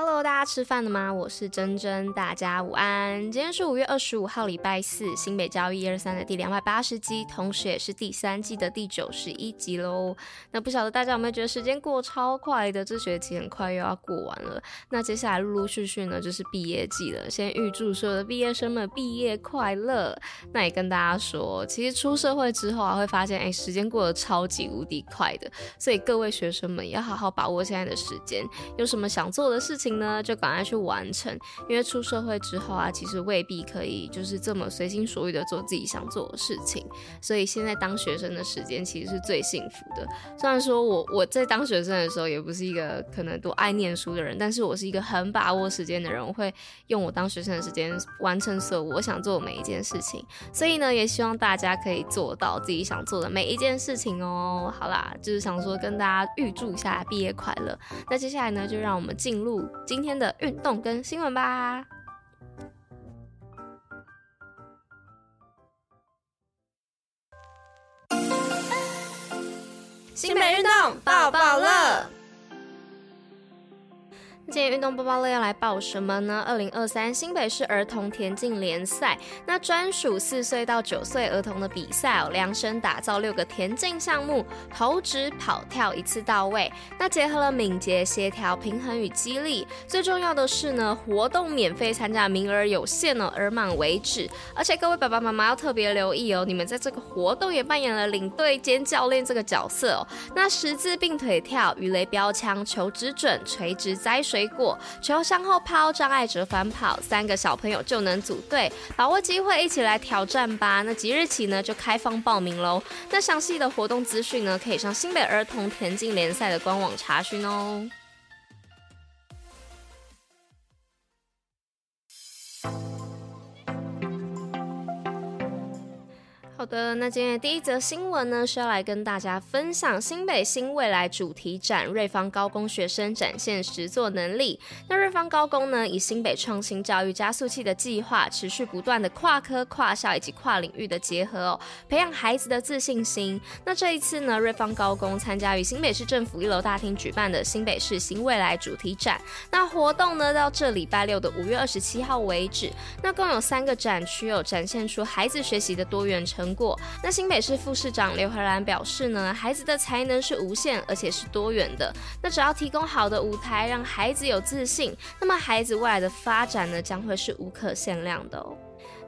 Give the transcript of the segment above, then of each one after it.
Hello，大家吃饭了吗？我是珍珍，大家午安。今天是五月二十五号，礼拜四，新北教育一二三的第两百八十集，同时也是第三季的第九十一集喽。那不晓得大家有没有觉得时间过超快的？这学期很快又要过完了。那接下来陆陆续续呢，就是毕业季了。先预祝所有的毕业生们毕业快乐。那也跟大家说，其实出社会之后啊，会发现哎，时间过得超级无敌快的。所以各位学生们也要好好把握现在的时间，有什么想做的事情呢，就赶快去完成，因为出社会之后啊，其实未必可以就是这么随心所欲的做自己想做的事情，所以现在当学生的时间其实是最幸福的。虽然说我我在当学生的时候也不是一个可能多爱念书的人，但是我是一个很把握时间的人，我会用我当学生的时间完成所有我想做的每一件事情。所以呢，也希望大家可以做到自己想做的每一件事情哦。好啦，就是想说跟大家预祝一下毕业快乐。那接下来呢，就让我们进入。今天的运动跟新闻吧。新北运动抱抱乐。今天运动播报乐要来报什么呢？二零二三新北市儿童田径联赛，那专属四岁到九岁儿童的比赛哦，量身打造六个田径项目，投掷、跑跳一次到位。那结合了敏捷、协调、平衡与肌力，最重要的是呢，活动免费参加，名额有限哦，额满为止。而且各位爸爸妈妈要特别留意哦，你们在这个活动也扮演了领队兼教练这个角色哦。那十字并腿跳、鱼雷标枪、求职准、垂直栽水。水果球向后抛，障碍者反跑，三个小朋友就能组队，把握机会一起来挑战吧。那即日起呢就开放报名喽。那详细的活动资讯呢，可以上新北儿童田径联赛的官网查询哦。好的，那今天的第一则新闻呢，是要来跟大家分享新北新未来主题展，瑞芳高工学生展现实作能力。那瑞芳高工呢，以新北创新教育加速器的计划，持续不断的跨科、跨校以及跨领域的结合哦，培养孩子的自信心。那这一次呢，瑞芳高工参加于新北市政府一楼大厅举办的新北市新未来主题展。那活动呢，到这礼拜六的五月二十七号为止。那共有三个展区哦，展现出孩子学习的多元成过，那新北市副市长刘和兰表示呢，孩子的才能是无限，而且是多元的。那只要提供好的舞台，让孩子有自信，那么孩子未来的发展呢，将会是无可限量的哦。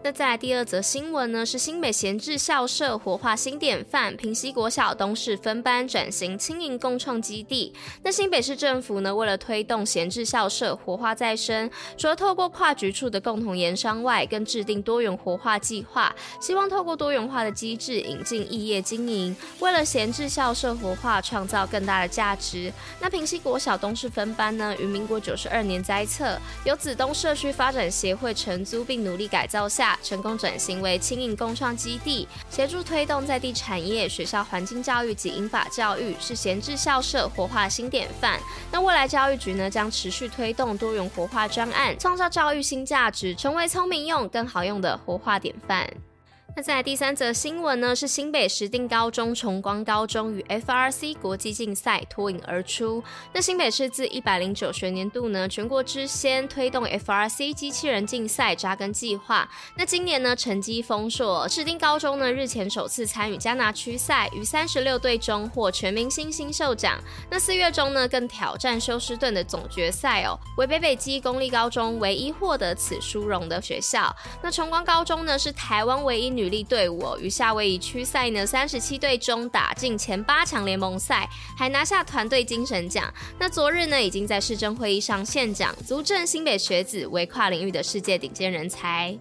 那再来第二则新闻呢，是新北闲置校舍活化新典范，平溪国小东市分班转型轻盈共创基地。那新北市政府呢，为了推动闲置校舍活化再生，除了透过跨局处的共同研商外，更制定多元活化计划，希望透过多元化的机制引进异业经营，为了闲置校舍活化创造更大的价值。那平溪国小东市分班呢，于民国九十二年栽测，由子东社区发展协会承租并努力改造下。成功转型为轻盈共创基地，协助推动在地产业、学校环境教育及英法教育，是闲置校舍活化新典范。那未来教育局呢，将持续推动多元活化专案，创造教育新价值，成为聪明用、更好用的活化典范。那再来第三则新闻呢，是新北石定高中崇光高中与 FRC 国际竞赛脱颖而出。那新北市自一百零九学年度呢，全国之先推动 FRC 机器人竞赛扎根计划。那今年呢，成绩丰硕，石定高中呢日前首次参与加拿区赛，于三十六队中获全明星新秀奖。那四月中呢，更挑战休斯顿的总决赛哦，为北北基公立高中唯一获得此殊荣的学校。那崇光高中呢，是台湾唯一女力队伍于夏威夷区赛呢，三十七队中打进前八强联盟赛，还拿下团队精神奖。那昨日呢，已经在市政会议上献奖，足证新北学子为跨领域的世界顶尖人才。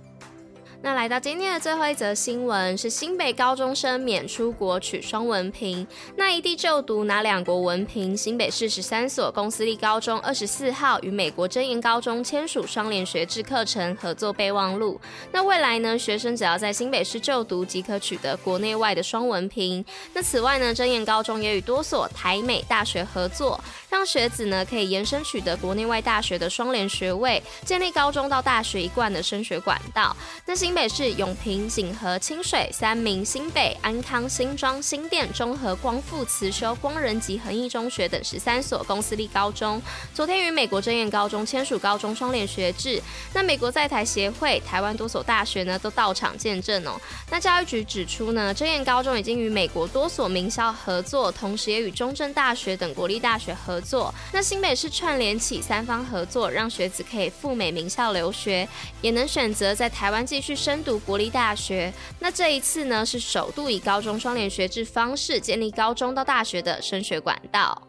那来到今天的最后一则新闻是新北高中生免出国取双文凭，那异地就读拿两国文凭？新北市十三所公私立高中二十四号与美国真言高中签署双联学制课程合作备忘录。那未来呢，学生只要在新北市就读即可取得国内外的双文凭。那此外呢，真言高中也与多所台美大学合作，让学子呢可以延伸取得国内外大学的双联学位，建立高中到大学一贯的升学管道。那新北市永平、锦和、清水、三明、新北、安康、新庄、新店、中和、光复、慈修、光仁及恒毅中学等十三所公私立高中，昨天与美国真验高中签署高中双联学制。那美国在台协会、台湾多所大学呢都到场见证哦。那教育局指出呢，真验高中已经与美国多所名校合作，同时也与中正大学等国立大学合作。那新北市串联起三方合作，让学子可以赴美名校留学，也能选择在台湾继续深读国立大学。那这一次呢，是首度以高中双联学制方式建立高中到大学的升学管道。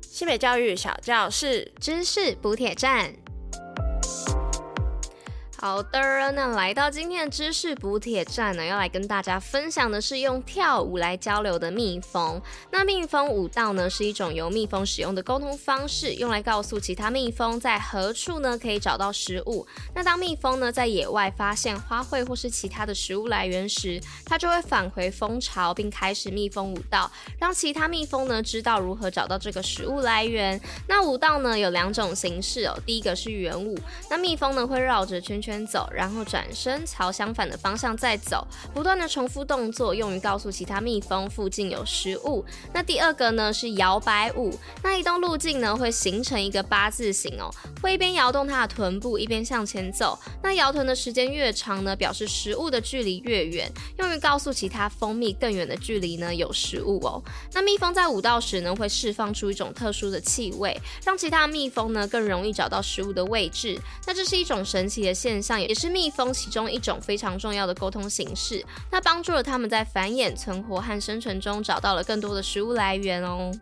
新北教育小教室，知识补铁站。好的，那来到今天的知识补铁站呢，要来跟大家分享的是用跳舞来交流的蜜蜂。那蜜蜂舞蹈呢，是一种由蜜蜂使用的沟通方式，用来告诉其他蜜蜂在何处呢可以找到食物。那当蜜蜂呢在野外发现花卉或是其他的食物来源时，它就会返回蜂巢，并开始蜜蜂舞蹈，让其他蜜蜂呢知道如何找到这个食物来源。那舞蹈呢有两种形式哦，第一个是圆舞，那蜜蜂呢会绕着圈圈。先走，然后转身朝相反的方向再走，不断的重复动作，用于告诉其他蜜蜂附近有食物。那第二个呢是摇摆舞，那移动路径呢会形成一个八字形哦，会一边摇动它的臀部，一边向前走。那摇臀的时间越长呢，表示食物的距离越远，用于告诉其他蜂蜜更远的距离呢有食物哦。那蜜蜂在舞蹈时呢会释放出一种特殊的气味，让其他蜜蜂呢更容易找到食物的位置。那这是一种神奇的现。像也是蜜蜂其中一种非常重要的沟通形式，那帮助了他们在繁衍、存活和生存中找到了更多的食物来源哦。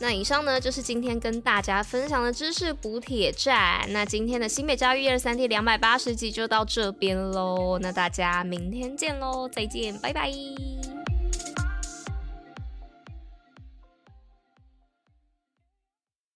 那以上呢就是今天跟大家分享的知识补铁站。那今天的新北教育一二三 T 两百八十集就到这边喽，那大家明天见喽，再见，拜拜。